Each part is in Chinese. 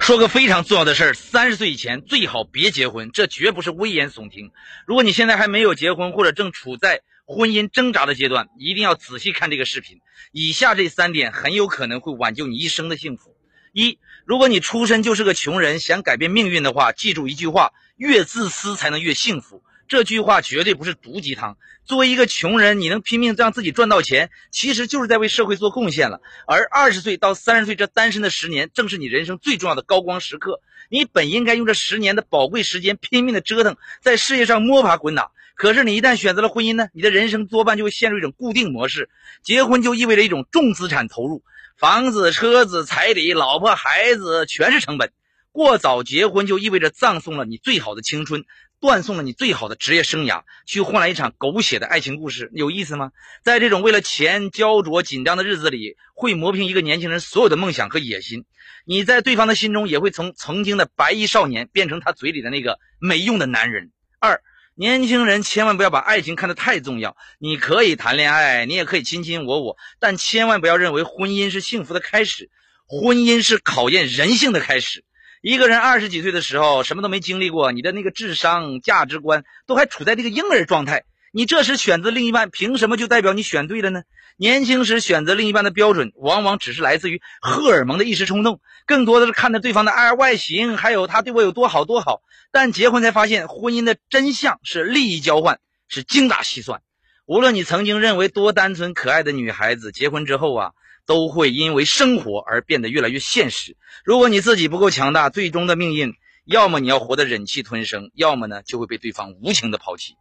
说个非常重要的事儿：三十岁以前最好别结婚，这绝不是危言耸听。如果你现在还没有结婚，或者正处在婚姻挣扎的阶段，一定要仔细看这个视频。以下这三点很有可能会挽救你一生的幸福。一，如果你出身就是个穷人，想改变命运的话，记住一句话：越自私才能越幸福。这句话绝对不是毒鸡汤。作为一个穷人，你能拼命让自己赚到钱，其实就是在为社会做贡献了。而二十岁到三十岁这单身的十年，正是你人生最重要的高光时刻。你本应该用这十年的宝贵时间拼命的折腾，在事业上摸爬滚打。可是你一旦选择了婚姻呢？你的人生多半就会陷入一种固定模式。结婚就意味着一种重资产投入，房子、车子、彩礼、老婆、孩子，全是成本。过早结婚就意味着葬送了你最好的青春。断送了你最好的职业生涯，去换来一场狗血的爱情故事，有意思吗？在这种为了钱焦灼紧张的日子里，会磨平一个年轻人所有的梦想和野心。你在对方的心中，也会从曾经的白衣少年变成他嘴里的那个没用的男人。二，年轻人千万不要把爱情看得太重要。你可以谈恋爱，你也可以卿卿我我，但千万不要认为婚姻是幸福的开始，婚姻是考验人性的开始。一个人二十几岁的时候，什么都没经历过，你的那个智商、价值观都还处在这个婴儿状态。你这时选择另一半，凭什么就代表你选对了呢？年轻时选择另一半的标准，往往只是来自于荷尔蒙的一时冲动，更多的是看着对方的爱外形，还有他对我有多好多好。但结婚才发现，婚姻的真相是利益交换，是精打细算。无论你曾经认为多单纯可爱的女孩子，结婚之后啊。都会因为生活而变得越来越现实。如果你自己不够强大，最终的命运，要么你要活得忍气吞声，要么呢就会被对方无情的抛弃。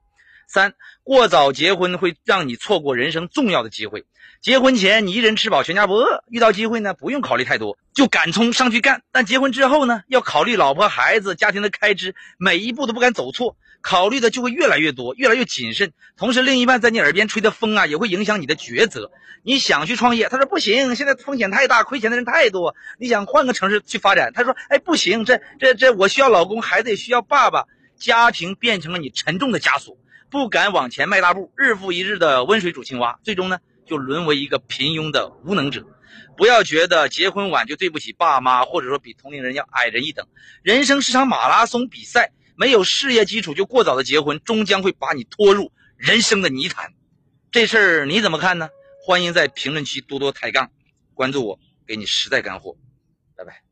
三，过早结婚会让你错过人生重要的机会。结婚前你一人吃饱全家不饿，遇到机会呢不用考虑太多，就敢冲上去干。但结婚之后呢，要考虑老婆孩子家庭的开支，每一步都不敢走错。考虑的就会越来越多，越来越谨慎。同时，另一半在你耳边吹的风啊，也会影响你的抉择。你想去创业，他说不行，现在风险太大，亏钱的人太多。你想换个城市去发展，他说，哎，不行，这这这，我需要老公，孩子也需要爸爸。家庭变成了你沉重的枷锁，不敢往前迈大步，日复一日的温水煮青蛙，最终呢，就沦为一个平庸的无能者。不要觉得结婚晚就对不起爸妈，或者说比同龄人要矮人一等。人生是场马拉松比赛。没有事业基础就过早的结婚，终将会把你拖入人生的泥潭。这事儿你怎么看呢？欢迎在评论区多多抬杠，关注我，给你实在干货。拜拜。